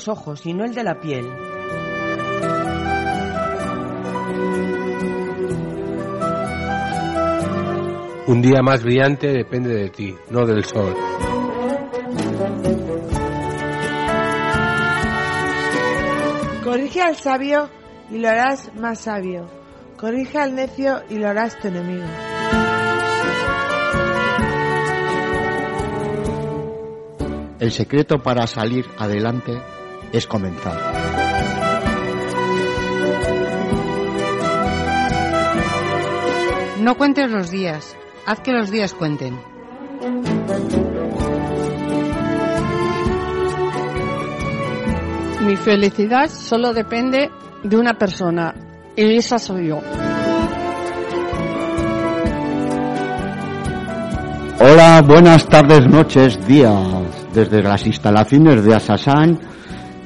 los ojos y no el de la piel. Un día más brillante depende de ti, no del sol. Corrige al sabio y lo harás más sabio. Corrige al necio y lo harás tu enemigo. El secreto para salir adelante es comenzar. No cuentes los días, haz que los días cuenten. Mi felicidad solo depende de una persona y esa soy yo. Hola, buenas tardes, noches, días, desde las instalaciones de Asasan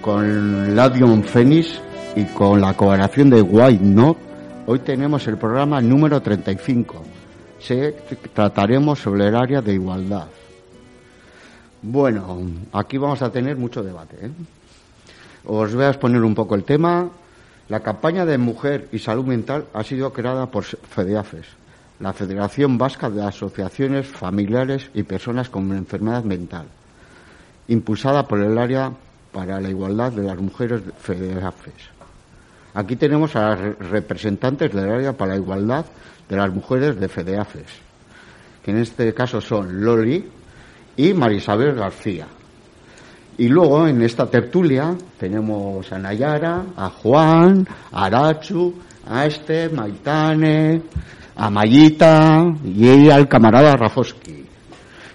con Ladion Phoenix y con la colaboración de White Note. Hoy tenemos el programa número 35. Se trataremos sobre el área de igualdad. Bueno, aquí vamos a tener mucho debate. ¿eh? Os voy a exponer un poco el tema. La campaña de mujer y salud mental ha sido creada por FEDEAFES, la Federación Vasca de Asociaciones Familiares y Personas con Enfermedad Mental, impulsada por el área para la igualdad de las mujeres FEDEAFES. Aquí tenemos a las representantes del área para la igualdad de las mujeres de FEDEAFES, que en este caso son Loli y Marisabel García. Y luego en esta tertulia tenemos a Nayara, a Juan, a Arachu, a este, Maitane, a Mayita y al camarada Rafoski.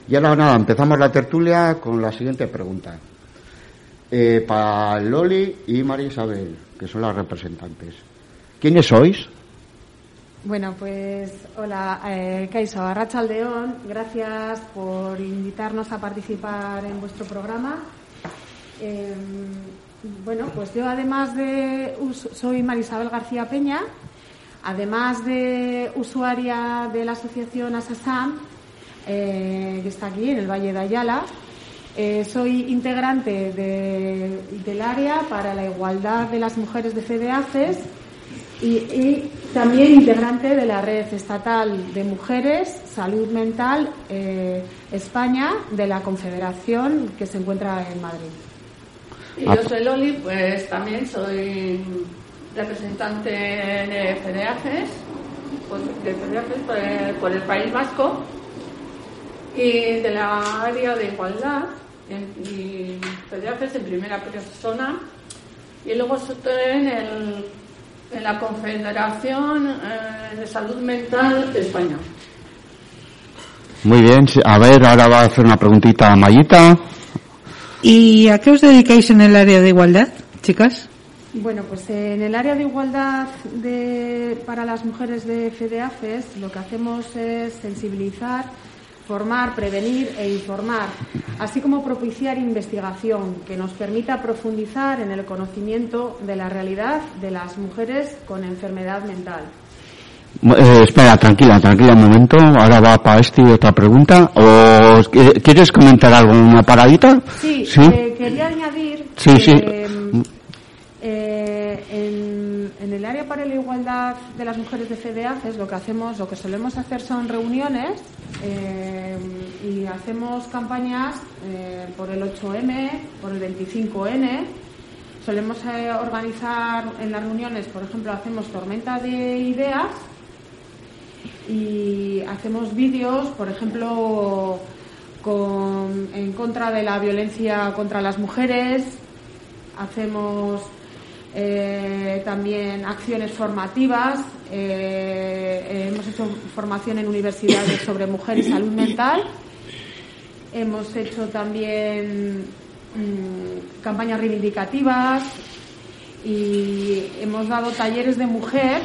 Y ahora nada, empezamos la tertulia con la siguiente pregunta. Eh, para Loli y María Isabel, que son las representantes. ¿Quiénes sois? Bueno, pues hola, eh, Kaiso Arrachaldeón, gracias por invitarnos a participar en vuestro programa. Eh, bueno, pues yo además de soy Marisabel García Peña, además de usuaria de la asociación Asasam, eh, que está aquí en el Valle de Ayala, eh, soy integrante de, del área para la igualdad de las mujeres de FEDEACES y, también integrante de la red estatal de mujeres salud mental eh, España de la Confederación que se encuentra en Madrid. Y yo soy Loli, pues también soy representante de FEDEACES por el, por el País Vasco y de la área de igualdad en, y FEDEACES en primera persona y luego en, el, en la Confederación eh, de Salud Mental de España. Muy bien, a ver, ahora va a hacer una preguntita a Mayita. ¿Y a qué os dedicáis en el área de igualdad, chicas? Bueno, pues en el área de igualdad de, para las mujeres de FEDEAFES lo que hacemos es sensibilizar, formar, prevenir e informar, así como propiciar investigación que nos permita profundizar en el conocimiento de la realidad de las mujeres con enfermedad mental. Eh, espera, tranquila, tranquila un momento. Ahora va para este otra pregunta. ¿O eh, quieres comentar algo, una paradita? Sí, eh, quería añadir Sí, que sí. eh, en, en el área para la igualdad de las mujeres de FEDEACES lo que hacemos, lo que solemos hacer son reuniones eh, y hacemos campañas eh, por el 8M, por el 25N solemos eh, organizar en las reuniones, por ejemplo, hacemos tormenta de ideas y hacemos vídeos, por ejemplo, en contra de la violencia contra las mujeres, hacemos eh, también acciones formativas, eh, hemos hecho formación en universidades sobre mujer y salud mental, hemos hecho también mm, campañas reivindicativas y hemos dado talleres de mujer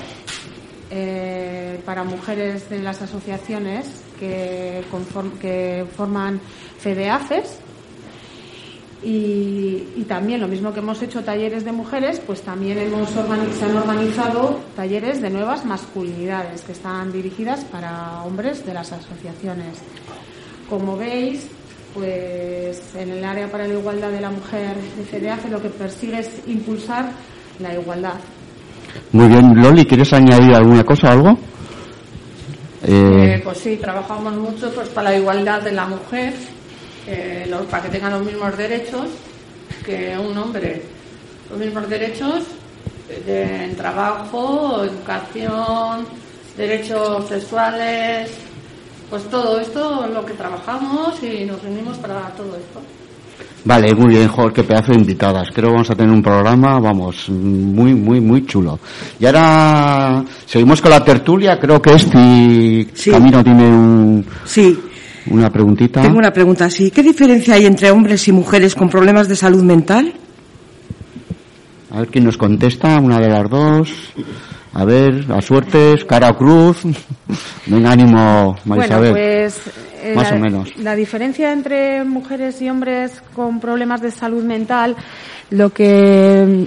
eh, para mujeres de las asociaciones que, que forman FEDEACES. Y, también lo mismo que hemos hecho talleres de mujeres, pues también hemos se han organizado talleres de nuevas masculinidades que están dirigidas para hombres de las asociaciones. Como veis, pues en el área para la igualdad de la mujer de lo que persigue es impulsar la igualdad muy bien, Loli, ¿quieres añadir alguna cosa, algo? Eh, eh... pues sí, trabajamos mucho pues para la igualdad de la mujer, eh, para que tengan los mismos derechos que un hombre, los mismos derechos en trabajo, educación, derechos sexuales, pues todo esto es lo que trabajamos y nos reunimos para todo esto. Vale, muy bien, Jorge, qué pedazo de invitadas. Creo que vamos a tener un programa, vamos, muy, muy, muy chulo. Y ahora seguimos con la tertulia. Creo que este Camino tiene un, sí. Una preguntita. Tengo una pregunta, sí. ¿Qué diferencia hay entre hombres y mujeres con problemas de salud mental? A ver quién nos contesta, una de las dos. A ver, a suertes, cara o cruz. Venga, ánimo, Marisabel. Bueno, pues eh, Más la, o menos. La diferencia entre mujeres y hombres con problemas de salud mental, lo que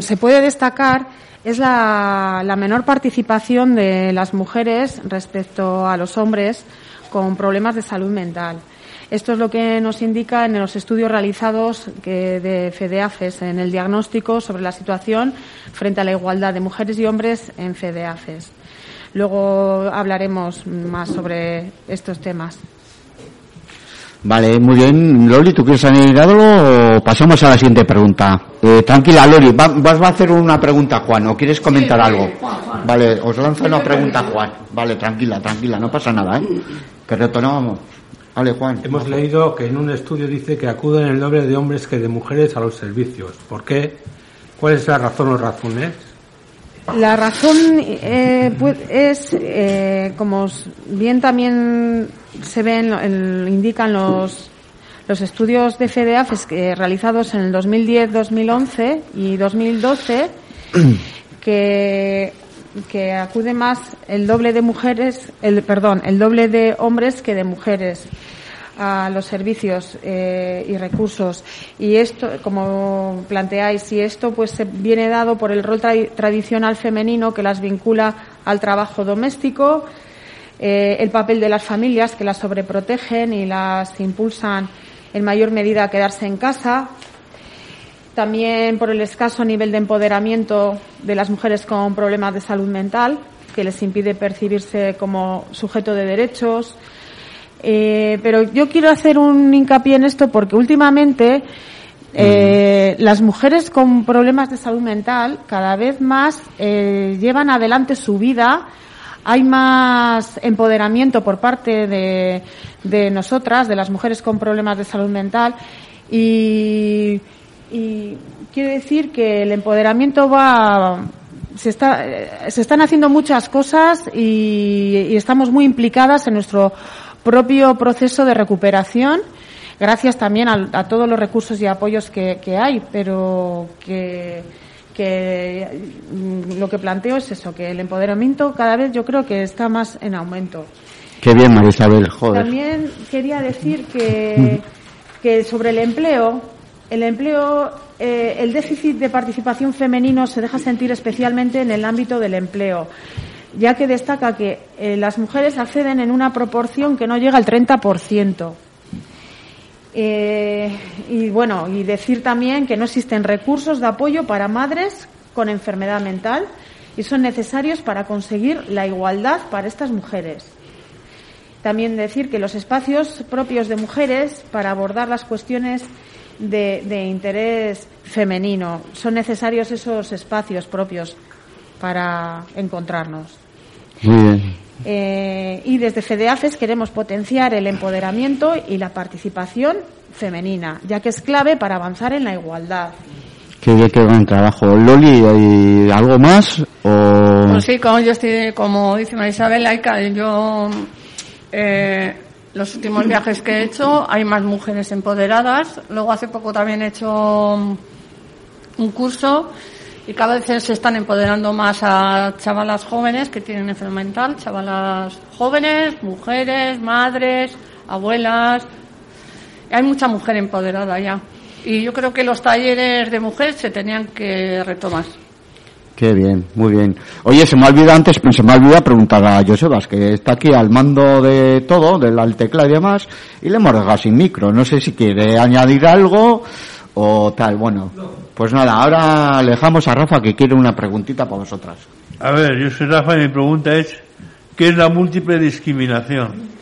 se puede destacar es la, la menor participación de las mujeres respecto a los hombres con problemas de salud mental. Esto es lo que nos indica en los estudios realizados de FEDEAFES en el diagnóstico sobre la situación frente a la igualdad de mujeres y hombres en FEDEAFES. Luego hablaremos más sobre estos temas. Vale, muy bien. Loli, ¿tú quieres añadir algo o pasamos a la siguiente pregunta? Eh, tranquila, Loli, vas a hacer una pregunta a Juan o quieres comentar algo. Vale, os lanzo una pregunta a Juan. Vale, tranquila, tranquila, no pasa nada, ¿eh? Que Juan. Hemos leído que en un estudio dice que acuden el doble de hombres que de mujeres a los servicios. ¿Por qué? ¿Cuál es la razón o razones? La razón eh, es, eh, como bien también se ven, indican los, los estudios de FEDEAF que, realizados en el 2010, 2011 y 2012, que, que acude más el doble de mujeres, el, perdón, el doble de hombres que de mujeres a los servicios eh, y recursos. Y esto, como planteáis, y esto pues se viene dado por el rol tradicional femenino que las vincula al trabajo doméstico, eh, el papel de las familias que las sobreprotegen y las impulsan en mayor medida a quedarse en casa, también por el escaso nivel de empoderamiento de las mujeres con problemas de salud mental, que les impide percibirse como sujeto de derechos, eh, pero yo quiero hacer un hincapié en esto porque últimamente eh, las mujeres con problemas de salud mental cada vez más eh, llevan adelante su vida. Hay más empoderamiento por parte de, de nosotras, de las mujeres con problemas de salud mental. Y, y quiero decir que el empoderamiento va se, está, se están haciendo muchas cosas y, y, estamos muy implicadas en nuestro propio proceso de recuperación, gracias también a, todos los recursos y apoyos que, hay, pero que, mm, lo que planteo es eso, que el empoderamiento cada vez yo creo que está más en aumento. Qué bien, Marisabel, joder. También quería decir que, que sobre el empleo, el empleo, eh, el déficit de participación femenino se deja sentir especialmente en el ámbito del empleo ya que destaca que eh, las mujeres acceden en una proporción que no llega al 30%. Eh, y bueno, y decir también que no existen recursos de apoyo para madres con enfermedad mental y son necesarios para conseguir la igualdad para estas mujeres. También decir que los espacios propios de mujeres para abordar las cuestiones de, de interés femenino. Son necesarios esos espacios propios para encontrarnos. Muy bien. Eh, y desde FEDEAFES queremos potenciar el empoderamiento y la participación femenina, ya que es clave para avanzar en la igualdad. Qué bien, qué buen trabajo. Loli, ¿hay algo más? O... Pues sí, como yo estoy, como dice María Isabel, laica, yo eh, los últimos viajes que he hecho hay más mujeres empoderadas. Luego hace poco también he hecho un curso y cada vez se están empoderando más a chavalas jóvenes que tienen enfermedad mental, chavalas jóvenes, mujeres, madres, abuelas. Hay mucha mujer empoderada ya. Y yo creo que los talleres de mujeres se tenían que retomar. Qué bien, muy bien. Oye, se me ha olvidado antes, se me ha olvidado preguntar a Josebas, que está aquí al mando de todo, del teclado y demás, y le hemos dejado sin micro. No sé si quiere añadir algo o tal. Bueno, pues nada, ahora le dejamos a Rafa que quiere una preguntita para vosotras. A ver, yo soy Rafa y mi pregunta es, ¿qué es la múltiple discriminación?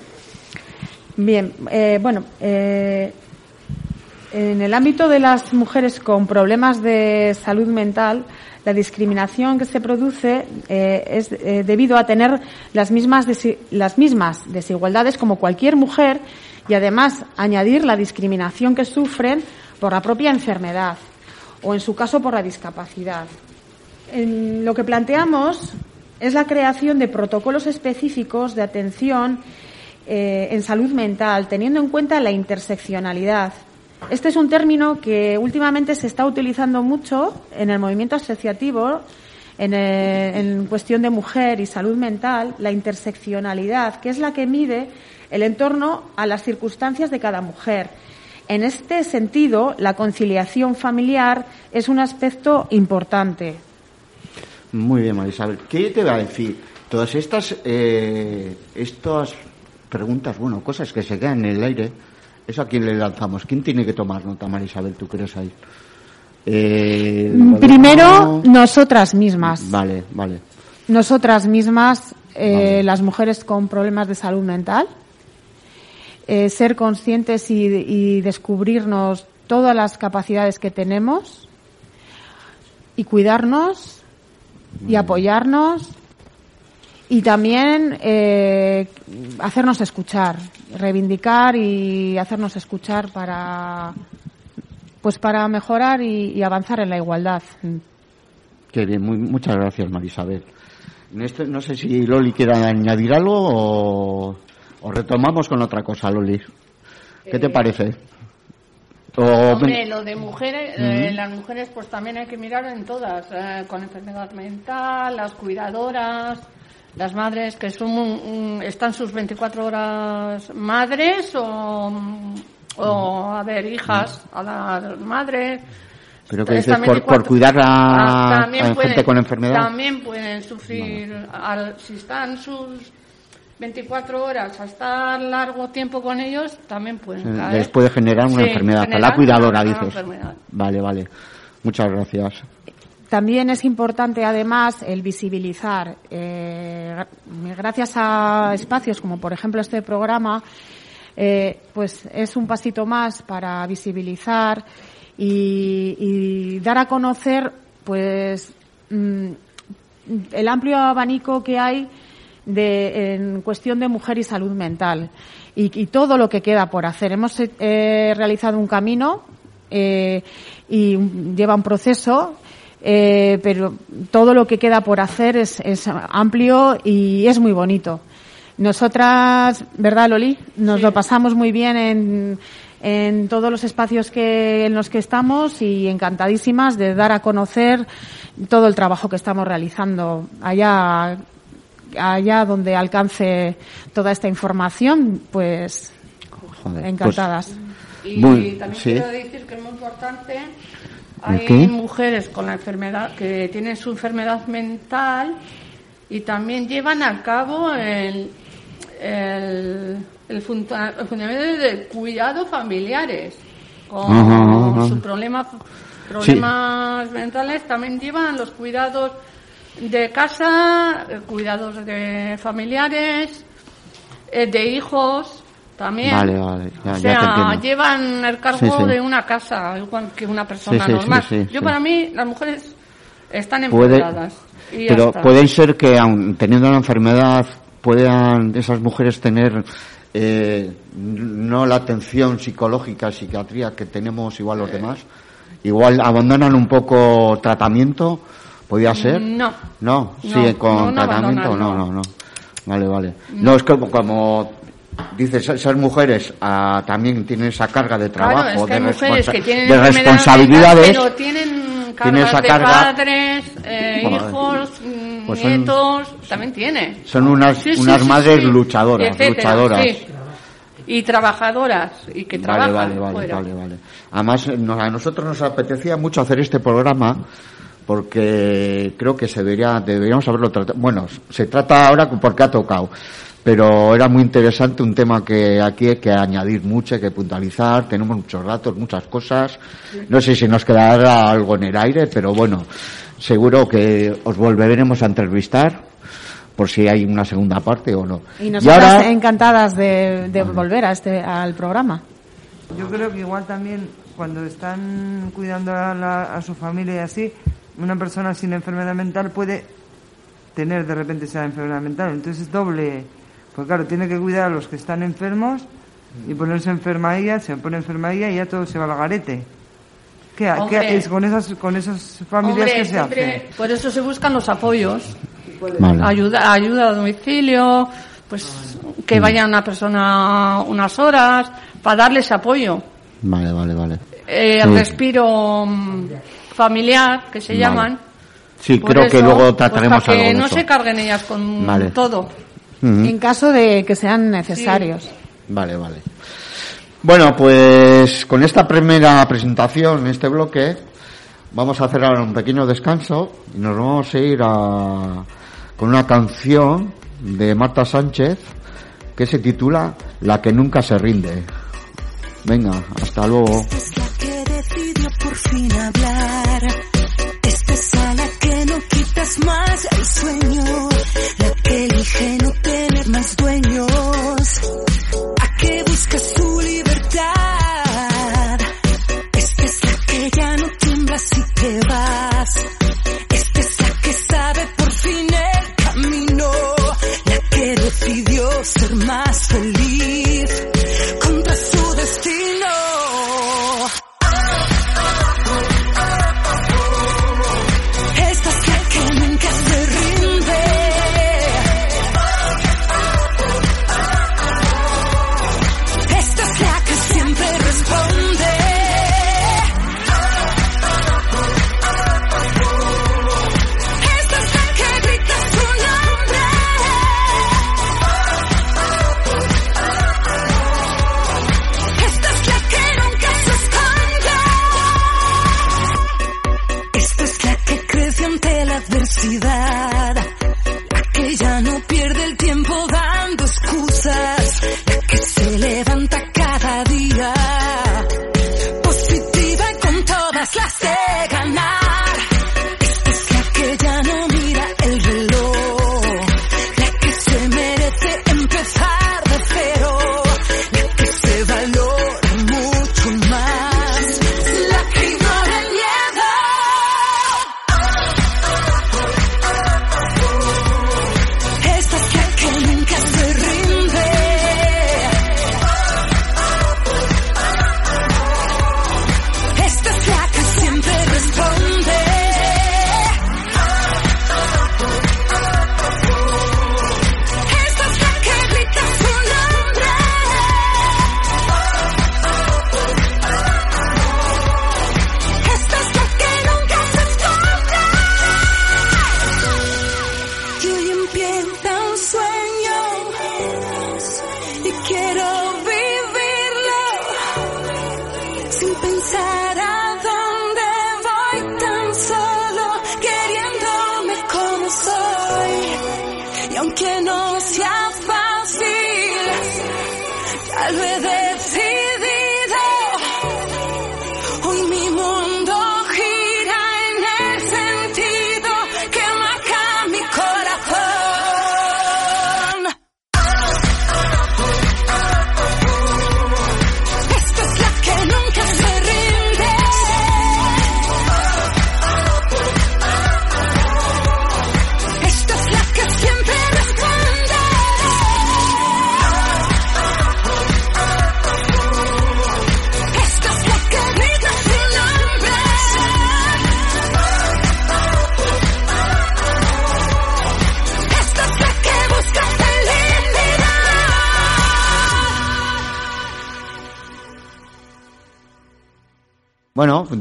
Bien, eh, bueno, eh, en el ámbito de las mujeres con problemas de salud mental, la discriminación que se produce eh, es eh, debido a tener las mismas, las mismas desigualdades como cualquier mujer y además añadir la discriminación que sufren por la propia enfermedad o en su caso por la discapacidad. En lo que planteamos es la creación de protocolos específicos de atención eh, en salud mental, teniendo en cuenta la interseccionalidad. Este es un término que últimamente se está utilizando mucho en el movimiento asociativo, en, eh, en cuestión de mujer y salud mental, la interseccionalidad, que es la que mide el entorno a las circunstancias de cada mujer. En este sentido, la conciliación familiar es un aspecto importante. Muy bien, Marisabel. ¿Qué te va a decir? Todas estas, eh, estas preguntas, bueno, cosas que se quedan en el aire, ¿eso a quién le lanzamos? ¿Quién tiene que tomar nota, Marisabel? ¿Tú crees ahí? Eh, Primero, nosotras mismas. Vale, vale. Nosotras mismas, eh, las mujeres con problemas de salud mental, eh, ser conscientes y, y descubrirnos todas las capacidades que tenemos y cuidarnos y apoyarnos y también eh, hacernos escuchar, reivindicar y hacernos escuchar para pues para mejorar y, y avanzar en la igualdad. Qué bien, muy- muchas gracias, Marisabel. Esto, no sé si Loli quiere añadir algo o, o retomamos con otra cosa, Loli. ¿Qué te parece? O, Hombre, lo de mujeres, eh, las mujeres pues también hay que mirar en todas, eh, con enfermedad mental, las cuidadoras, las madres que son un- están sus 24 horas madres o, o a ver, hijas a las madres. Pero que dices por, 24 por cuidar a, Ah, a gente pueden- con enfermedad. También pueden sufrir, al- si están sus 24 horas a estar largo tiempo con ellos, también pueden caer. Les puede generar una Sí, enfermedad. A generar la cuidadora, dices. enfermedad. Vale, vale. Muchas gracias. También es importante, además, el visibilizar. eh, gra- gracias a espacios como, por ejemplo, este programa, eh, pues es un pasito más para visibilizar y, dar a conocer, pues, mm, el amplio abanico que hay de, en cuestión de mujer y salud mental y, todo lo que queda por hacer. Hemos eh, realizado un camino y lleva un proceso, eh, pero todo lo que queda por hacer es, es amplio y es muy bonito. Nosotras, ¿verdad, Loli? Nos lo pasamos muy bien en, en todos los espacios que, en los que estamos y encantadísimas de dar a conocer todo el trabajo que estamos realizando allá allá donde alcance toda esta información, pues Joder, encantadas. Y Muy- también sí. quiero decir que es muy importante, hay qué? mujeres con la enfermedad, que tienen su enfermedad mental y también llevan a cabo el, el, el funda- el fundamento de cuidado familiares. Con Ajá, ajá. sus problemas, problemas mentales también llevan los cuidados de casa, eh, cuidados de familiares, eh, de hijos, También. Vale, vale, ya, o sea, llevan el cargo Sí, sí. de una casa, igual que una persona Sí, normal. sí, Yo para mí, las mujeres están empoderadas. pero puede ser que aun teniendo la enfermedad puedan esas mujeres tener eh, no la atención psicológica, psiquiatría que tenemos igual los demás. Igual abandonan un poco tratamiento, podría ser. No. No, No, sigue con no, no tratamiento, no, no. no. Vale, vale. No, es como, como dices, esas mujeres ah, también tienen esa carga de trabajo, Claro, es que de, responsa- que tienen de responsabilidades. pero tienen cargas esa de carga. padres, eh, Joder. hijos, mm, Pues son- nietos, también tiene. Son unas, Sí, sí, unas sí, madres luchadoras, Etcétera, luchadoras. Y trabajadoras, y que Vale, trabajan vale, vale, fuera. vale, vale. Además, eh, no- a nosotros nos apetecía mucho hacer este programa porque creo que se debería, deberíamos haberlo tratado. Bueno, se trata ahora porque ha tocado, pero era muy interesante un tema que aquí hay que añadir mucho, hay que puntualizar. Tenemos muchos datos, muchas cosas. No sé si nos quedará algo en el aire, pero bueno, seguro que os volveremos a entrevistar por si hay una segunda parte o no. Y nosotras ahora- encantadas de, de volver a este, al programa. Yo creo que igual también cuando están cuidando a, la- a su familia y así, una persona sin enfermedad mental puede tener de repente esa enfermedad mental. Entonces es doble. Pues claro, tiene que cuidar a los que están enfermos y ponerse enferma ella, se pone enferma ella y ya todo se va al garete. ¿Qué, ha- qué Hombre. es con esas, con esas familias Hombre, que se siempre- hace? por eso se buscan los apoyos. Vale. Ayuda, ayuda a domicilio, pues que vaya una persona unas horas para darles apoyo. Vale, vale, vale. Eh, Sí. El respiro mm, familiar, que se Vale. llaman. Sí, Por creo que eso, luego pues, trataremos para algo que no eso. se carguen ellas con Vale. todo. En caso de que sean necesarios. Vale, vale. Bueno, pues con esta primera presentación en este bloque vamos a hacer ahora un pequeño descanso y nos vamos a ir a, con una canción de Marta Sánchez que se titula La que nunca se rinde. Venga, hasta luego. es la que decidió por fin hablar.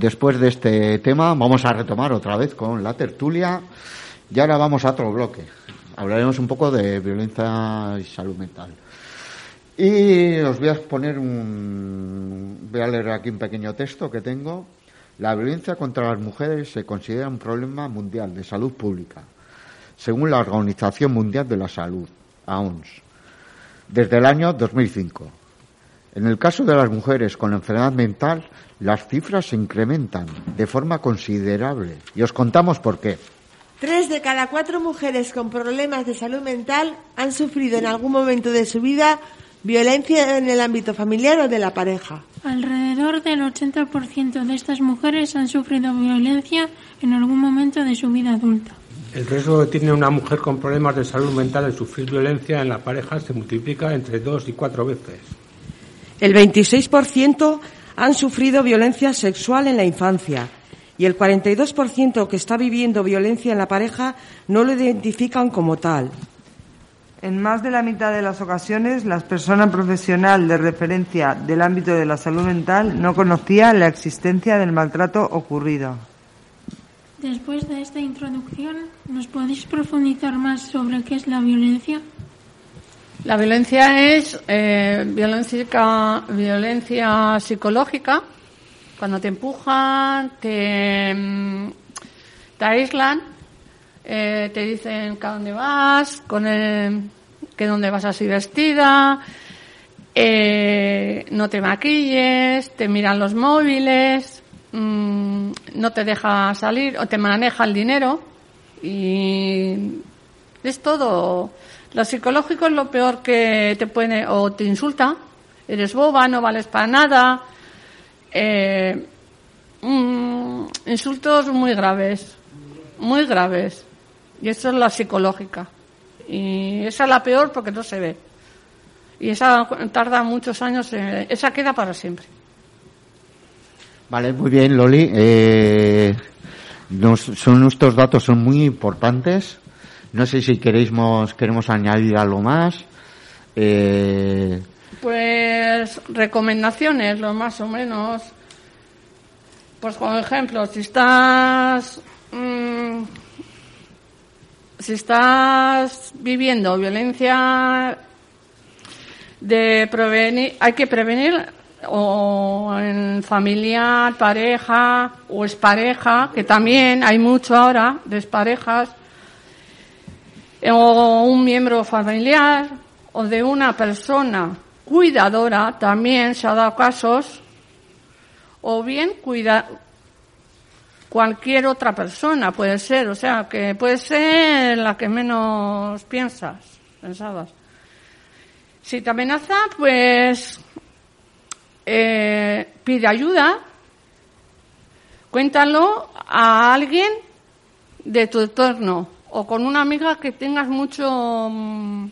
Después de este tema vamos a retomar otra vez con la tertulia y ahora vamos a otro bloque. Hablaremos un poco de violencia y salud mental. Y os voy a poner un... Voy a leer aquí un pequeño texto que tengo. La violencia contra las mujeres se considera un problema mundial de salud pública, según la Organización Mundial de la Salud, AOMS, desde el año 2005. En el caso de las mujeres con enfermedad mental, las cifras se incrementan de forma considerable. Y os contamos por qué. Tres de cada cuatro mujeres con problemas de salud mental han sufrido en algún momento de su vida violencia en el ámbito familiar o de la pareja. Alrededor del 80% de estas mujeres han sufrido violencia en algún momento de su vida adulta. El riesgo que tiene una mujer con problemas de salud mental de sufrir violencia en la pareja se multiplica entre dos y cuatro veces. El 26% han sufrido violencia sexual en la infancia y el 42% que está viviendo violencia en la pareja no lo identifican como tal. En más de la mitad de las ocasiones, la persona profesional de referencia del ámbito de la salud mental no conocía la existencia del maltrato ocurrido. Después de esta introducción, ¿nos podéis profundizar más sobre qué es la violencia? La violencia es eh, violencia, violencia psicológica, cuando te empujan, te, mm, te aíslan, eh, te dicen que a dónde vas, con el, que dónde vas así vestida, eh, no te maquilles, te miran los móviles, mm, no te deja salir o te maneja el dinero y es todo. Lo psicológico es lo peor que te puede o te insulta, eres boba, no vales para nada, eh, mm, insultos muy graves, muy graves. Y eso es la psicológica. Y esa es la peor porque no se ve. Y esa tarda muchos años, eh, esa queda para siempre. Vale, muy bien, Loli. Eh, son estos datos son muy importantes. No sé si queréis, queremos añadir algo más. Eh, Pues recomendaciones, lo más o menos. Pues por ejemplo, si estás mm, si estás viviendo violencia de prevenir, hay que prevenir o en familia, pareja o expareja, que también hay mucho ahora de exparejas, o un miembro familiar o de una persona cuidadora, también se ha dado casos, o bien cuida, cualquier otra persona puede ser, o sea, que puede ser la que menos piensas, pensabas. Si te amenaza, pues eh, pide ayuda, cuéntalo a alguien de tu entorno o con una amiga que tengas mucho mm,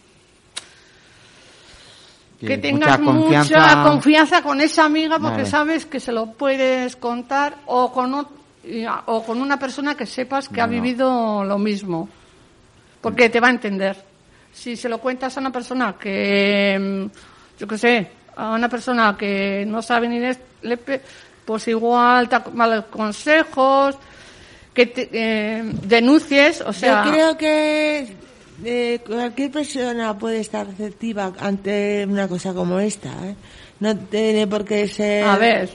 que tengas mucha mucha confianza. con esa amiga porque Vale. sabes que se lo puedes contar o con o con una persona que sepas que ha vivido lo mismo porque te va a entender si se lo cuentas a una persona que mm, yo qué sé a una persona que no sabe ni le, le pe- pues igual te malos consejos que te, eh, denuncies o sea Yo creo que eh, cualquier persona puede estar receptiva ante una cosa como esta. ¿eh? No tiene por qué ser. A ver,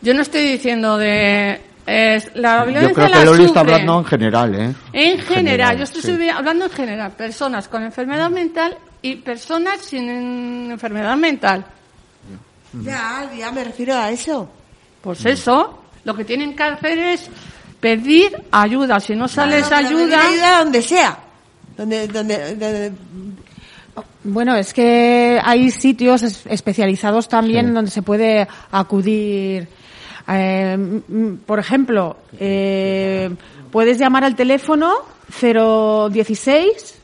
yo no estoy diciendo de es, la violencia yo creo que Loli está hablando en general, ¿eh? En general, yo estoy sí. hablando en general, personas con enfermedad mental y personas sin enfermedad mental. Ya, ya me refiero a eso. Pues eso, lo que tienen que hacer es pedir ayuda. Si no sale esa Pero pedir ayuda, ayuda donde sea. Donde, donde, donde- Bueno, es que hay sitios es- especializados también donde se puede acudir. Eh, por ejemplo, eh, puedes llamar al teléfono 016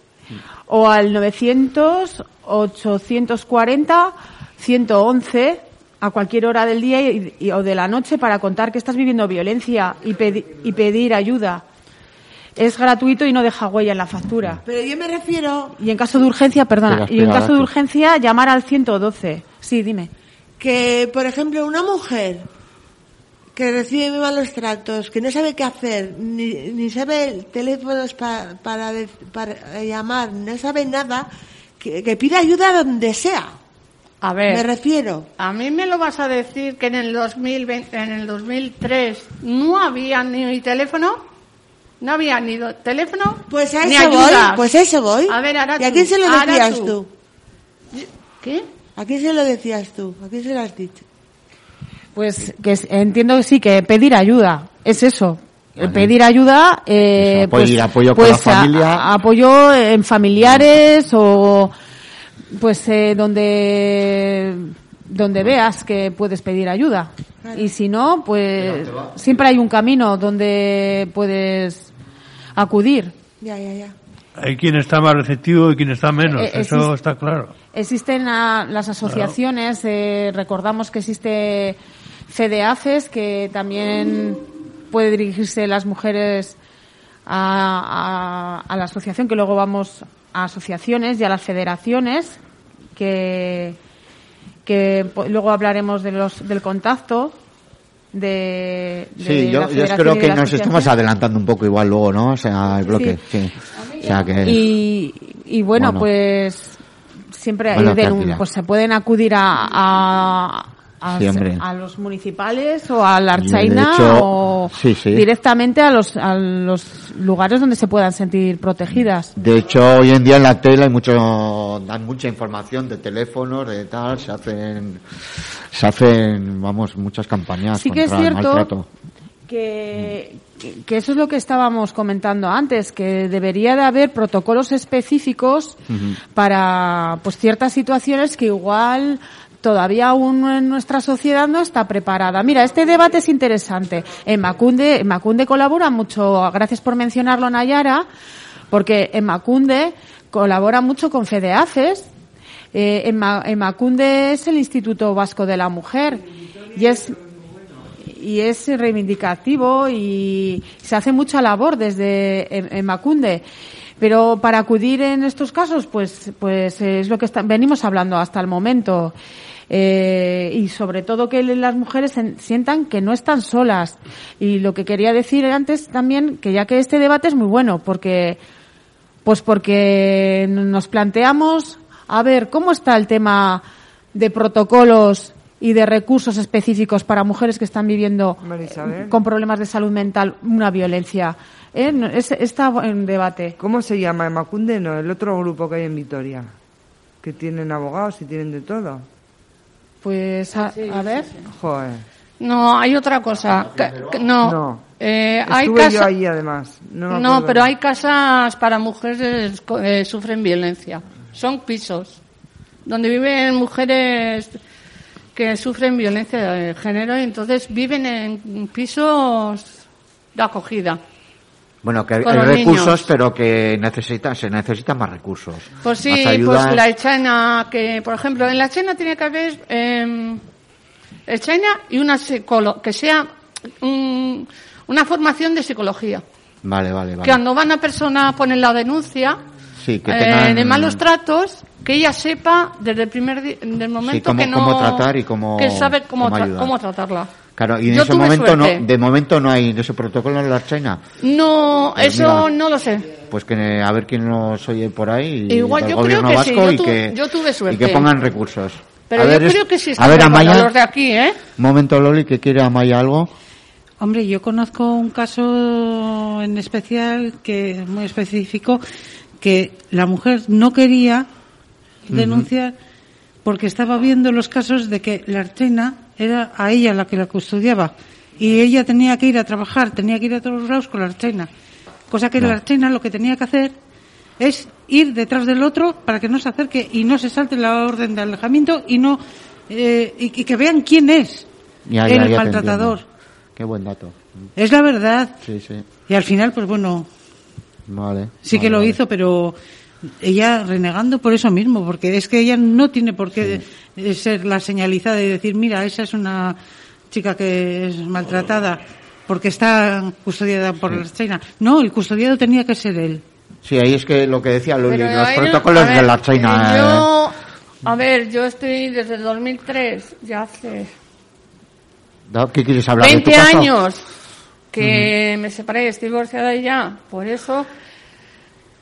o al 900 840 111 a cualquier hora del día y- y- o de la noche para contar que estás viviendo violencia y, pedi- y pedir ayuda. Es gratuito y no deja huella en la factura. Pero yo me refiero Y en caso de urgencia, perdona, y en caso de urgencia llamar al 112. Sí, dime. que, por ejemplo, una mujer que recibe muy malos tratos, que no sabe qué hacer, ni, ni sabe teléfonos pa- para, para llamar, no sabe nada, que, que pida ayuda donde sea. A ver. Me refiero. A mí me lo vas a decir que en el 2020, en el 2003 no había ni teléfono, no había ni teléfono, Pues a ni eso voy, ayudas. pues a eso voy. A ver, ahora ¿Y a quién se lo decías tú. tú? ¿Qué? ¿A quién se lo decías tú? ¿A quién se lo has dicho? Pues que entiendo que sí, que pedir ayuda, es eso. Pedir ayuda, eh, Eso, pues, apoyo con pues, la familia. a- a- apoyo en familiares o pues eh, donde donde veas que puedes pedir ayuda. Y si no, pues siempre hay un camino donde puedes acudir. Ya, ya, ya. Hay quien está más receptivo y quien está menos, Eh, eso existe- está claro. Existen ah, las asociaciones, eh, recordamos que existe FEDEAFES, que también puede dirigirse las mujeres a, a- a la asociación, que luego vamos a asociaciones y a las federaciones, que, que luego hablaremos de los, del contacto. De, de Sí, yo, yo creo que nos estamos adelantando un poco igual luego, ¿no? O sea, el bloque, sí. O sea que... Y, y bueno, Bueno. pues siempre Bueno, pues se pueden acudir a, a, a, Sí, hombre. a los municipales o a la Archaina hecho, o sí, sí. directamente a los, a los lugares donde se puedan sentir protegidas. De hecho, hoy en día en la tele hay mucho, dan mucha información de teléfonos, de tal, se hacen, se hacen, vamos, muchas campañas Sí que es el cierto maltrato. que, que eso es lo que estábamos comentando antes, que debería de haber protocolos específicos para pues ciertas situaciones que igual todavía aún en nuestra sociedad no está preparada. Mira, este debate es interesante. En Macunde, en Macunde colabora mucho, gracias por mencionarlo Nayara, porque en Macunde colabora mucho con FEDEAFES. Eh, en, Ma- Macunde es el Instituto Vasco de la Mujer y es y es reivindicativo y se hace mucha labor desde en, Macunde. Pero para acudir en estos casos, pues, pues es lo que venimos hablando hasta el momento. Eh, y sobre todo que las mujeres en- sientan que no están solas. Y lo que quería decir antes también, que ya que este debate es muy bueno, porque, pues porque nos planteamos a ver cómo está el tema de protocolos y de recursos específicos para mujeres que están viviendo Marisabel. con problemas de salud mental una violencia. ¿Eh? Es- está en debate. ¿Cómo se llama? Macunde, no, el otro grupo que hay en Vitoria. Que tienen abogados y tienen de todo. Pues a, a ver. Joder. No, hay otra cosa. Que- que- no, No. Eh, hay Estuve yo casa- ahí además. No, pero hay casas para mujeres que eh, sufren violencia. Son pisos donde viven mujeres que sufren violencia de género y entonces viven en pisos de acogida. Bueno, que hay recursos, niños. pero que necesita, se necesitan más recursos. Pues sí, pues la China, que por ejemplo en la China tiene que haber eh, el China y una psicóloga, que sea un- una formación de psicología. Vale, vale, Que vale. cuando una persona pone la denuncia Sí, que eh, de malos tratos, que ella sepa desde el primer del momento cómo- que no cómo tratar y cómo- que sabe cómo, cómo tra- ayudar. cómo tratarla. Claro, y en Yo ese momento no, suerte. de momento no hay ese protocolo en la China. No, Pues eso mira. no lo sé. Pues que a ver quién nos oye por ahí y Igual yo creo gobierno que sí, vasco yo y tu- que yo tuve suerte. y que pongan recursos. Pero a yo ver, es- creo que sí a ver Amaya, los de aquí, ¿eh? un momento Loli que quiere Amaya algo. Hombre, yo conozco un caso en especial que es muy específico que la mujer no quería denunciar porque estaba viendo los casos de que la archena era a ella la que la custodiaba y ella tenía que ir a trabajar, tenía que ir a todos lados con la archena. Cosa que la archena lo que tenía que hacer es ir detrás del otro para que no se acerque y no se salte la orden de alejamiento y no eh, y, y que vean quién es Ya, ya, el ya maltratador. Qué buen dato. Es la verdad. Sí, sí. Y al final, pues bueno, Vale. sí que lo vale. hizo, pero ella renegando por eso mismo, porque es que ella no tiene por qué eh, ser la señalizada y decir, mira, esa es una chica que es maltratada porque está custodiada por la China. No, el custodiado tenía que ser él. Sí, ahí es que lo que decía Pero los ahí- protocolos ver, de la China. eh, eh, Yo, a ver, yo estoy desde el 2003, ya hace. ¿Qué quieres hablar de tu 20 caso? años que me separé, estoy divorciada y ya, por eso,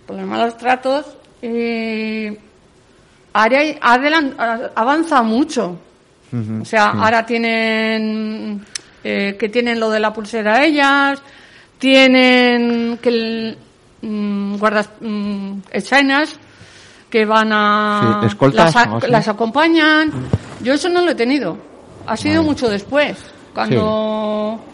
por los malos tratos, eh, ahora hay- adelan- a- avanza mucho. O sea, ahora tienen eh, que tienen lo de la pulsera ellas, tienen que el, mm, guardas mm, que van a Sí, escoltas, las, a- las acompañan. Yo eso no lo he tenido. Ha sido mucho después, cuando Sí,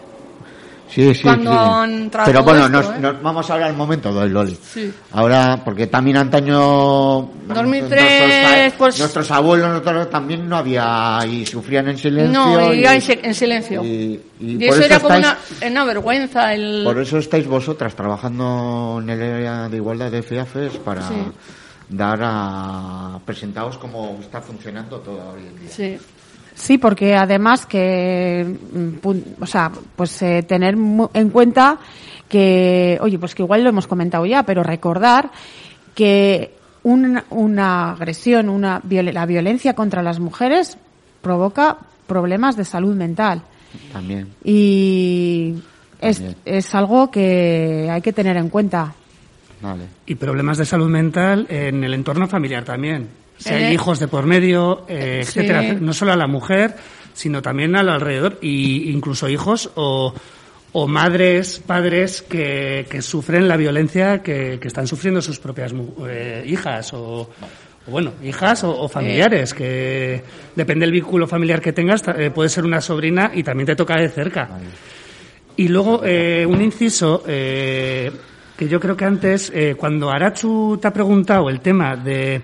sí, cuando sí. han Pero bueno, esto, nos, ¿eh? nos vamos ahora al momento del Loli. Sí. Ahora, porque también antaño... 2003, nuestros, pues- nuestros abuelos nosotros también no había... y sufrían en silencio. no y, iba en, si- en silencio. y- y Y, por eso era como estáis- una, una vergüenza. El... Por eso estáis vosotras trabajando en el área de igualdad de FIAFES para Sí. dar a... presentaros cómo está funcionando todo hoy en día. Sí. Sí, porque además que, mm, o sea, pues eh, tener mu- en cuenta que, oye, pues que igual lo hemos comentado ya, pero recordar que un- una agresión, una viol- la violencia contra las mujeres provoca problemas de salud mental También. y es, También. es algo que hay que tener en cuenta. Vale. Y problemas de salud mental en el entorno familiar también. Si hay Eh, hijos de por medio, eh, sí. etcétera, no solo a la mujer, sino también al alrededor, y incluso hijos o, o madres, padres que, que sufren la violencia que, que están sufriendo sus propias mu- eh, hijas o, o, bueno, hijas o, o familiares, que depende del vínculo familiar que tengas, eh, puede ser una sobrina y también te toca de cerca. Y luego, eh, un inciso, eh, que yo creo que antes, eh, cuando Arachu te ha preguntado el tema de,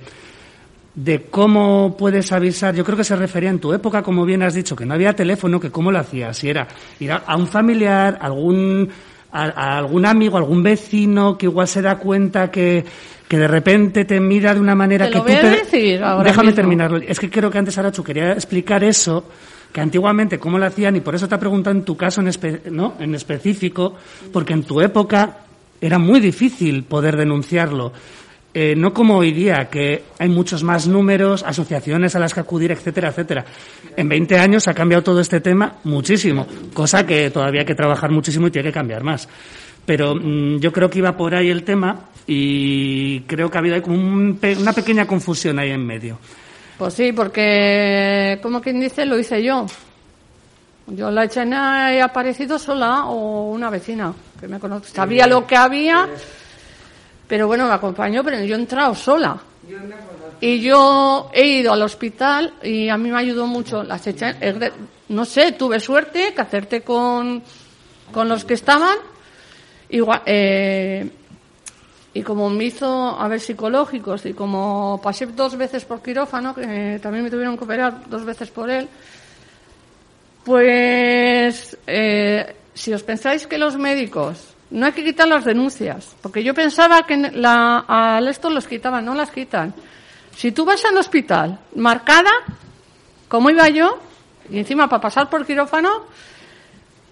de cómo puedes avisar, yo creo que se refería en tu época, como bien has dicho, que no había teléfono, que cómo lo hacías, si era ir a, un familiar, algún, a, a algún amigo, algún vecino que igual se da cuenta que, que de repente te mira de una manera Te que lo tú voy a te... decir ahora Déjame mismo. terminarlo. Es que creo que antes Arachu quería explicar eso, que antiguamente cómo lo hacían, y por eso te ha preguntado en tu caso en, espe- ¿no? en específico, porque en tu época era muy difícil poder denunciarlo. Eh, no como hoy día, que hay muchos más números, asociaciones a las que acudir, etcétera, etcétera. En 20 años ha cambiado todo este tema muchísimo, cosa que todavía hay que trabajar muchísimo y tiene que cambiar más. Pero mm, yo creo que iba por ahí el tema y creo que ha habido ahí como un pe- una pequeña confusión ahí en medio. Pues sí, porque, como quien dice, lo hice yo. Yo la he aparecido sola o una vecina que me conoce. Sabía lo que había, pero bueno, me acompañó, pero yo he entrado sola. Y yo he ido al hospital y a mí me ayudó mucho las hechas. No sé, tuve suerte que acerté con, con los que estaban. Igual, eh, y como me hizo a ver psicológicos y como pasé dos veces por quirófano, que también me tuvieron que operar dos veces por él, pues eh, si os pensáis que los médicos no hay que quitar las denuncias, porque yo pensaba que la, al esto los quitaban, no las quitan. Si tú vas al hospital marcada, como iba yo, y encima para pasar por quirófano,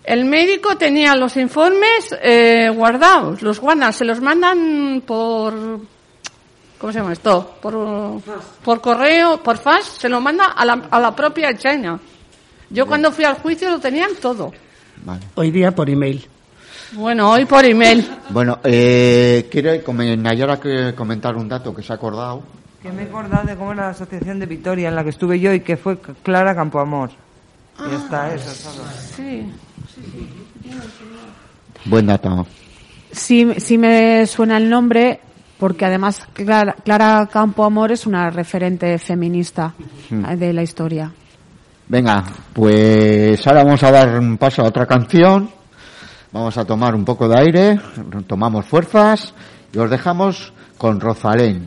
el médico tenía los informes eh, guardados, los guardan, se los mandan por ¿cómo se llama esto? Por, por correo, por fax, se lo manda a la, a la propia China. Yo cuando fui al juicio lo tenían todo. Hoy día por email. Bueno, hoy por email. Bueno, eh, quiero Nayara que comentar un dato que se ha acordado. Que me he acordado de cómo era la asociación de Vitoria en la que estuve yo y que fue Clara Campoamor. Y está eso, todo. Sí. Buen dato. Sí, sí me suena el nombre porque además Clara, Clara Campoamor es una referente feminista Hmm. de la historia. Venga, pues ahora vamos a dar un paso a otra canción. Vamos a tomar un poco de aire, tomamos fuerzas y os dejamos con Rosalén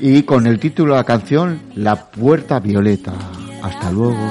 y con el título de la canción La Puerta Violeta. Hasta luego.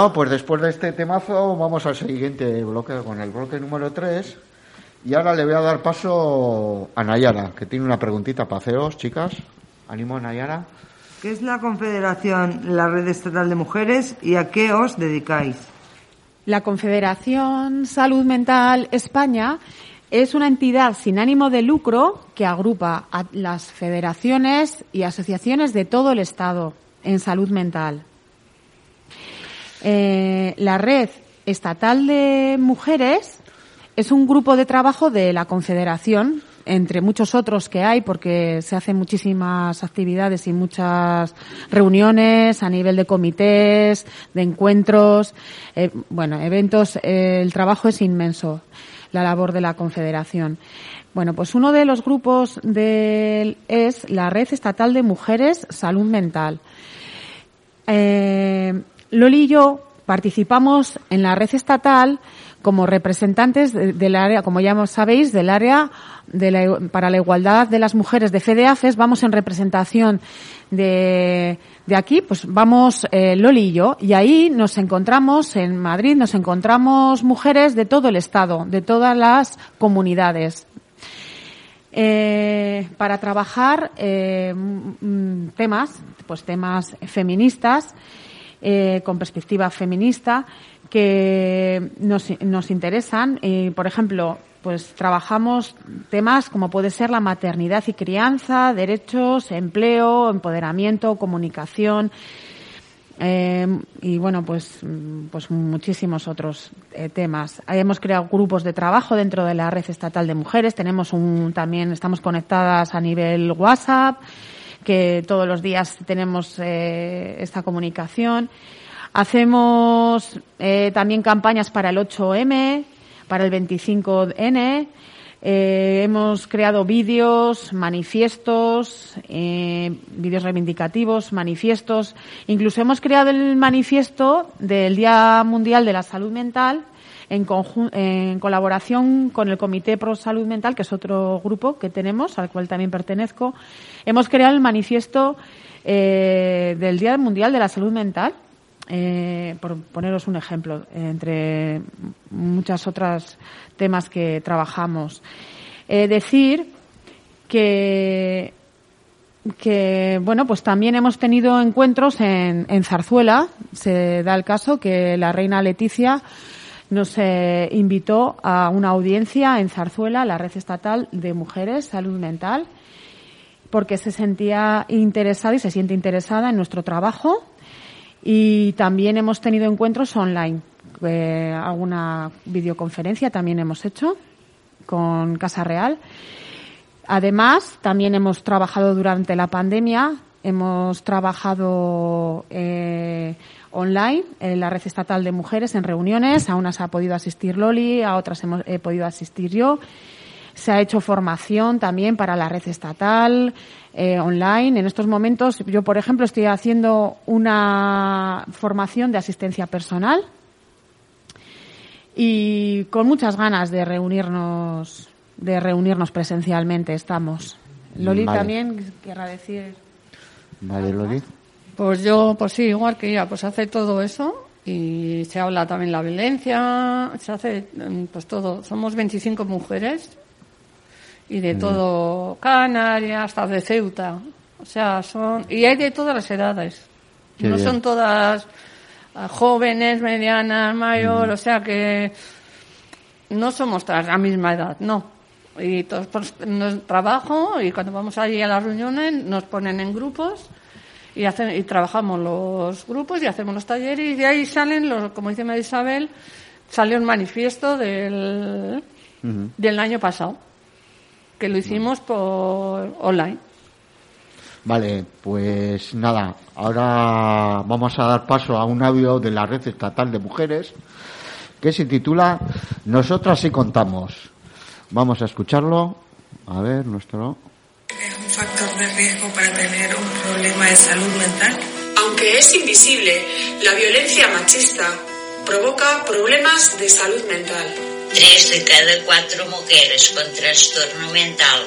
Bueno, pues después de este temazo vamos al siguiente bloque con el bloque número 3. Y ahora le voy a dar paso a Nayara, que tiene una preguntita para haceros, chicas. Ánimo, Nayara. ¿Qué es la Confederación, la Red Estatal de Mujeres y a qué os dedicáis? La Confederación Salud Mental España es una entidad sin ánimo de lucro que agrupa a las federaciones y asociaciones de todo el Estado en salud mental. Eh, la Red Estatal de Mujeres es un grupo de trabajo de la Confederación, entre muchos otros que hay, porque se hacen muchísimas actividades y muchas reuniones a nivel de comités, de encuentros, eh, bueno, eventos. eh, el trabajo es inmenso, la labor de la Confederación. Bueno, pues uno de los grupos del- es la Red Estatal de Mujeres Salud Mental. Loli y yo participamos en la red estatal como representantes de- del área, como ya sabéis, del área de la- para la igualdad de las mujeres de FEDEAFES. Vamos en representación de, de aquí, pues vamos eh, Loli y yo, y ahí nos encontramos en Madrid, nos encontramos mujeres de todo el Estado, de todas las comunidades, eh, para trabajar eh, temas, pues temas feministas, eh, con perspectiva feminista, que nos, nos interesan. Eh, por ejemplo, pues trabajamos temas como puede ser la maternidad y crianza, derechos, empleo, empoderamiento, comunicación, eh, y bueno, pues, pues muchísimos otros eh, temas. Hemos creado grupos de trabajo dentro de la red estatal de mujeres. Tenemos un, también estamos conectadas a nivel WhatsApp, que todos los días tenemos eh, esta comunicación. Hacemos eh, también campañas para el 8M, para el 25N. Eh, hemos creado vídeos, manifiestos, eh, vídeos reivindicativos, manifiestos. Incluso hemos creado el manifiesto del Día Mundial de la Salud Mental en, colaboración con el Comité Pro Salud Mental, que es otro grupo que tenemos, al cual también pertenezco. Hemos creado el manifiesto eh, del Día Mundial de la Salud Mental, eh, por poneros un ejemplo, entre muchas otras temas que trabajamos. Eh, decir que que bueno pues también hemos tenido encuentros en, en Zarzuela se da el caso que la reina Leticia nos eh, invitó a una audiencia en Zarzuela la red estatal de mujeres salud mental porque se sentía interesada y se siente interesada en nuestro trabajo. Y también hemos tenido encuentros online. Eh, alguna videoconferencia también hemos hecho con Casa Real. Además, también hemos trabajado durante la pandemia, hemos trabajado eh, online en la red estatal de mujeres en reuniones. A unas ha podido asistir Loli, a otras hemos, he podido asistir yo. Se ha hecho formación también para la red estatal eh, online. En estos momentos, yo, por ejemplo, estoy haciendo una formación de asistencia personal y con muchas ganas de reunirnos de reunirnos presencialmente estamos. Loli Vale. también querrá decir. Vale, Loli. Pues yo, pues sí, igual que ella, pues hace todo eso y se habla también la violencia, se hace mm, pues todo. Somos 25 mujeres y de Mm. todo, Canarias hasta de Ceuta. O sea, son, y hay de todas las edades. Qué no bien. son todas ah, jóvenes, medianas, mayor, Mm. o sea que no somos todas la misma edad, no. Y todos pues, nos trabajo y cuando vamos allí a las reuniones nos ponen en grupos y y trabajamos los grupos y hacemos los talleres y de ahí salen los como dice María Isabel salió un manifiesto del del año pasado que lo hicimos por online Vale, pues nada, ahora vamos a dar paso a un audio de la Red Estatal de Mujeres que se titula Nosotras sí contamos. Vamos a escucharlo. A ver, nuestro. Es un factor de riesgo para tener un problema de salud mental. Aunque es invisible, la violencia machista provoca problemas de salud mental. Tres de cada cuatro mujeres con trastorno mental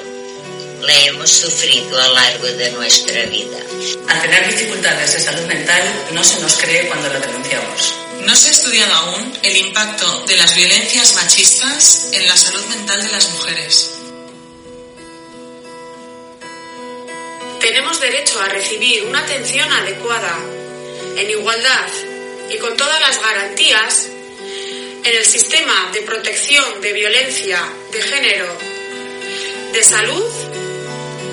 la hemos sufrido a lo largo de nuestra vida. Al tener dificultades de salud mental, no se nos cree cuando lo denunciamos. No se ha estudiado aún el impacto de las violencias machistas en la salud mental de las mujeres. Tenemos derecho a recibir una atención adecuada, en igualdad y con todas las garantías en el sistema de protección de violencia de género, de salud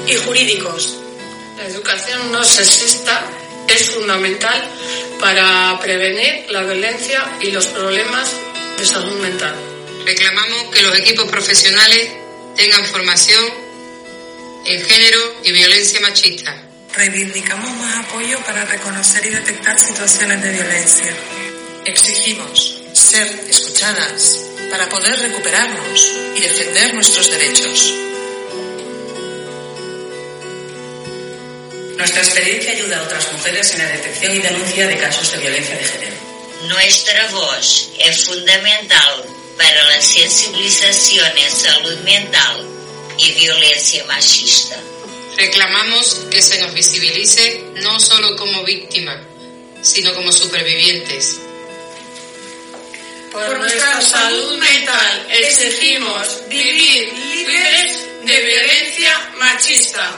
y jurídicos. La educación no sexista es fundamental para prevenir la violencia y los problemas de salud mental. Reclamamos que los equipos profesionales tengan formación en género y violencia machista. Reivindicamos más apoyo para reconocer y detectar situaciones de violencia. Exigimos ser escuchadas para poder recuperarnos y defender nuestros derechos. Nuestra experiencia ayuda a otras mujeres en la detección y denuncia de casos de violencia de género. Nuestra voz es fundamental para la sensibilización en salud mental y violencia machista. Reclamamos que se nos visibilice no solo como víctimas, sino como supervivientes. Por nuestra salud mental exigimos vivir libres de violencia machista.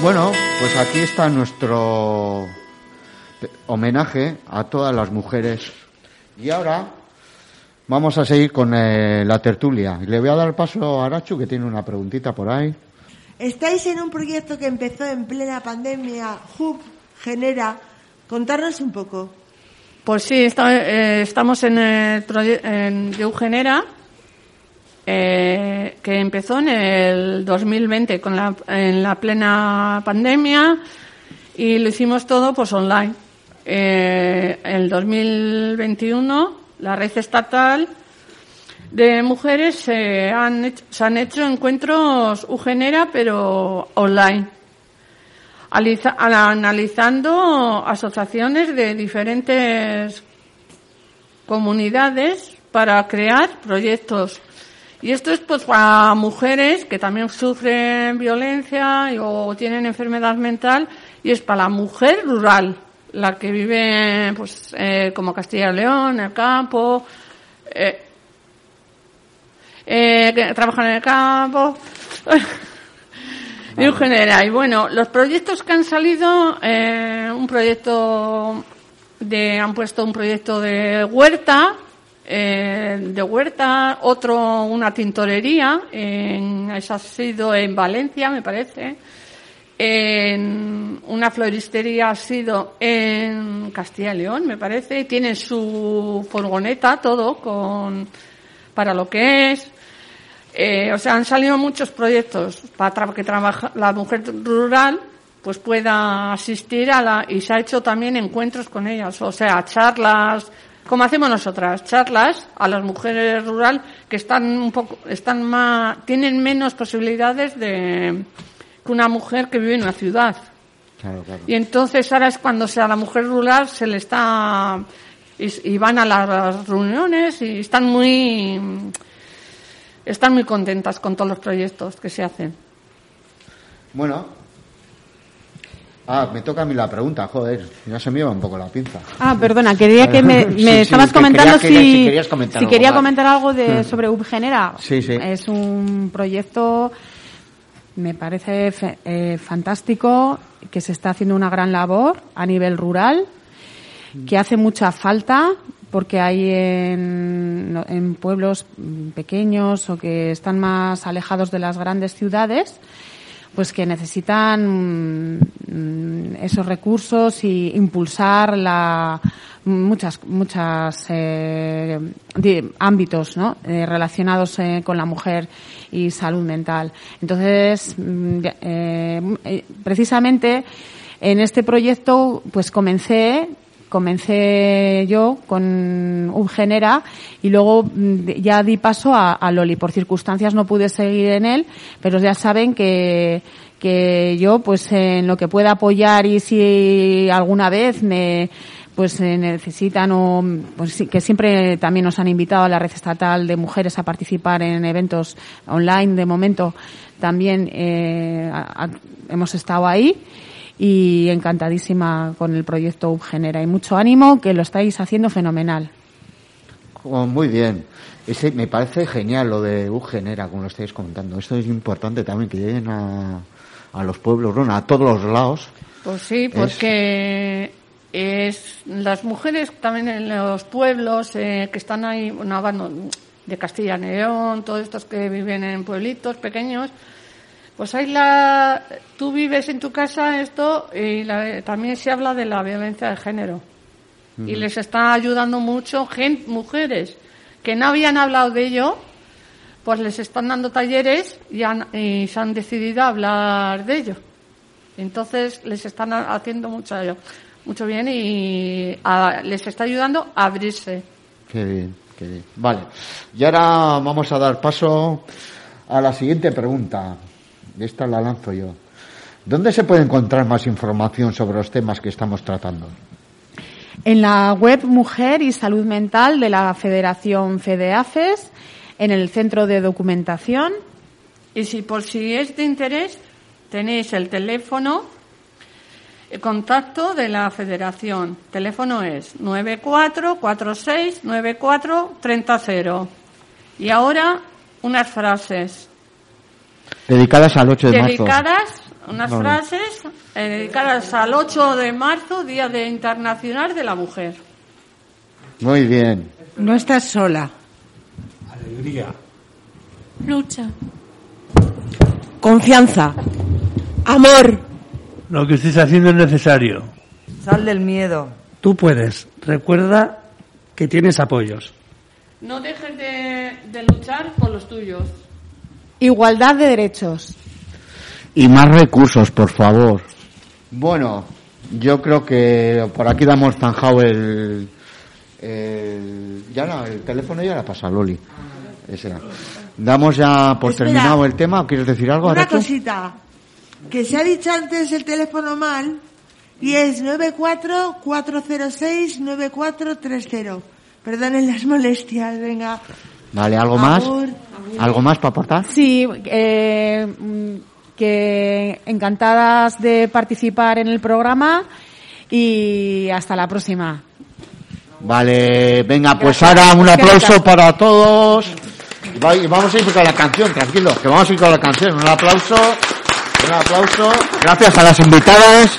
Bueno, pues aquí está nuestro homenaje a todas las mujeres. Y ahora vamos a seguir con eh, la tertulia. Y Le voy a dar paso a Arachu, que tiene una preguntita por ahí. Estáis en un proyecto que empezó en plena pandemia, Hub Genera. Contarnos un poco. Pues sí, está- eh, estamos en el proyecto en de Eugenera, eh, que empezó en el 2020 con la, en la plena pandemia y lo hicimos todo pues online. Eh, en el 2021 la red estatal de mujeres se han hecho, se han hecho encuentros Eugenera pero online aliza- analizando asociaciones de diferentes comunidades para crear proyectos. Y esto es pues para mujeres que también sufren violencia o tienen enfermedad mental y es para la mujer rural, la que vive pues eh, como Castilla y León, en el campo, eh, eh, que trabajan en el campo. y genera. Y bueno, los proyectos que han salido, eh, un proyecto de, han puesto un proyecto de huerta, eh, de huerta, otro una tintorería, en, eso ha sido en Valencia, me parece. En una floristería ha sido en Castilla y León, me parece. Tiene su furgoneta, todo, con, para lo que es. Eh, o sea, han salido muchos proyectos para tra- que trabaja la mujer rural pues pueda asistir a la y se ha hecho también encuentros con ellas, o sea, charlas, como hacemos nosotras, charlas a las mujeres rural que están un poco están más tienen menos posibilidades de que una mujer que vive en una ciudad. Claro, claro. Y entonces ahora es cuando sea la mujer rural se le está y, y van a las reuniones y están muy están muy contentas con todos los proyectos que se hacen. Bueno. Ah, me toca a mí la pregunta, joder, ya se me iba un poco la pinza. Ah, perdona, quería que me, me Sí, estabas comentando quería- si, si querías comentar si algo quería comentar algo de, Mm. sobre Ubgenera. Sí, sí. Es un proyecto, me parece eh, fantástico, que se está haciendo una gran labor a nivel rural, que hace mucha falta porque hay en, pueblos pequeños o que están más alejados de las grandes ciudades, pues que necesitan mm, esos recursos y impulsar la muchas muchas eh, ámbitos. Eh, relacionados eh, con la mujer y salud mental entonces mm, eh, eh, precisamente en este proyecto pues comencé comencé yo con Ubgenera y luego mm, ya di paso a, a Loli. Por circunstancias no pude seguir en él, pero ya saben que, que yo pues en lo que pueda apoyar y si alguna vez me pues eh, necesitan o pues que siempre también nos han invitado a la red estatal de mujeres a participar en eventos online de momento también eh, a- a- hemos estado ahí y encantadísima con el proyecto Ubgenera y mucho ánimo que lo estáis haciendo fenomenal. Oh, muy bien. Ese, me parece genial lo de Ugenera, como lo estáis comentando. Esto es importante también que lleguen a, a los pueblos, bueno, a todos los lados. Pues sí, porque es las mujeres también en los pueblos eh, que están ahí, bueno, bueno, de Castilla y León, todos estos que viven en pueblitos pequeños, pues hay la, tú vives en tu casa esto y la- también se habla de la violencia de género. Y les está ayudando mucho gen- mujeres que no habían hablado de ello, pues les están dando talleres y, han- y se han decidido a hablar de ello. Entonces les están ha- haciendo mucho, mucho bien y a- les está ayudando a abrirse. Qué bien, qué bien. Vale. Y ahora vamos a dar paso a la siguiente pregunta. Esta la lanzo yo. ¿Dónde se puede encontrar más información sobre los temas que estamos tratando? En la web Mujer y Salud Mental de la Federación FEDEAFES, en el centro de documentación. Y si por si es de interés, tenéis el teléfono, el contacto de la federación. Teléfono es 94469430. Y ahora unas frases Dedicadas al 8 de marzo. dedicadas, unas Vale. frases eh, dedicadas al 8 de marzo, Día de Internacional de la Mujer. Muy bien. No estás sola. Alegría. Lucha. Confianza. Amor. Lo que estés haciendo es necesario. Sal del miedo. Tú puedes. Recuerda que tienes apoyos. No dejes de, de luchar por los tuyos. Igualdad de derechos. Y más recursos, por favor. Bueno, yo creo que por aquí damos zanjado el, el- ya la- el teléfono ya la pasa Loli. Ese. Damos ya por Espera. terminado el tema. ¿O ¿Quieres decir algo? Una Aracho? cosita. Que se ha dicho antes el teléfono mal y es 94-406-9430. Perdonen las molestias, venga. Vale, ¿algo más? ¿Algo más para aportar? Sí, eh, que encantadas de participar en el programa y hasta la próxima. Vale, venga, pues Gracias. ahora un aplauso para todos. Y vamos a ir con la canción, tranquilo, que vamos a ir con la canción. Un aplauso, un aplauso. Gracias a las invitadas.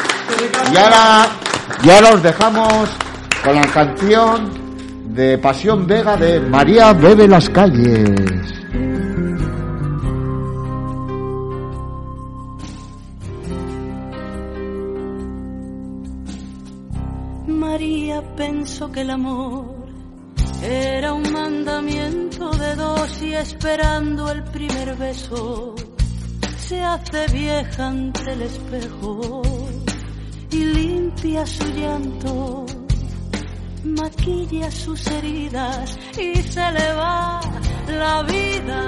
Y ahora, y ahora os dejamos con la canción de Pasión Vega de María Bebe las calles. María pensó que el amor era un mandamiento de dos y esperando el primer beso se hace vieja ante el espejo y limpia su llanto, maquilla sus heridas y se le va la vida.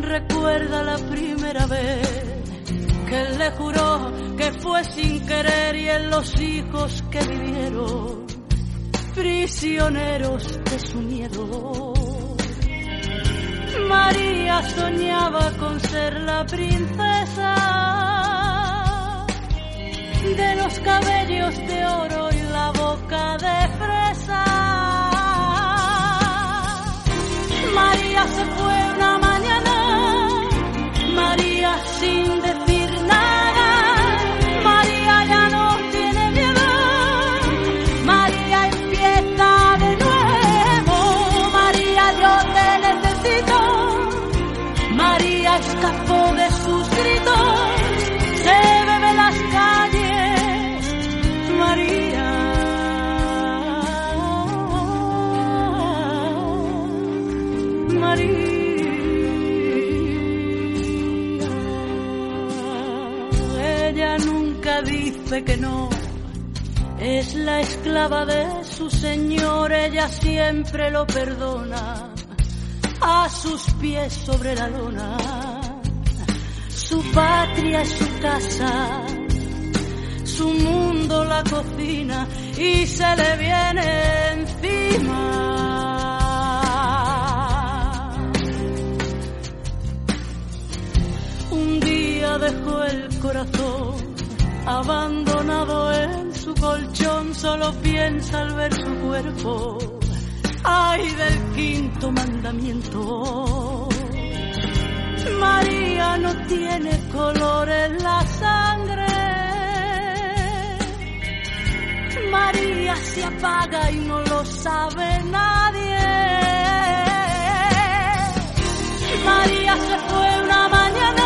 Recuerda la primera vez que él le juró que fue sin querer y en los hijos que vivieron prisioneros de su miedo. María soñaba con ser la princesa de los cabellos de oro y la boca de fresa. María se fue una mañana, María sin que no. Es la esclava de su señor, ella siempre lo perdona. A sus pies sobre la lona. Su patria es su casa, su mundo la cocina y se le viene encima. Un día dejó el corazón abandonado en su colchón, solo piensa al ver su cuerpo. Ay del quinto mandamiento. María no tiene color en la sangre. María se apaga y no lo sabe nadie. María se fue una mañana,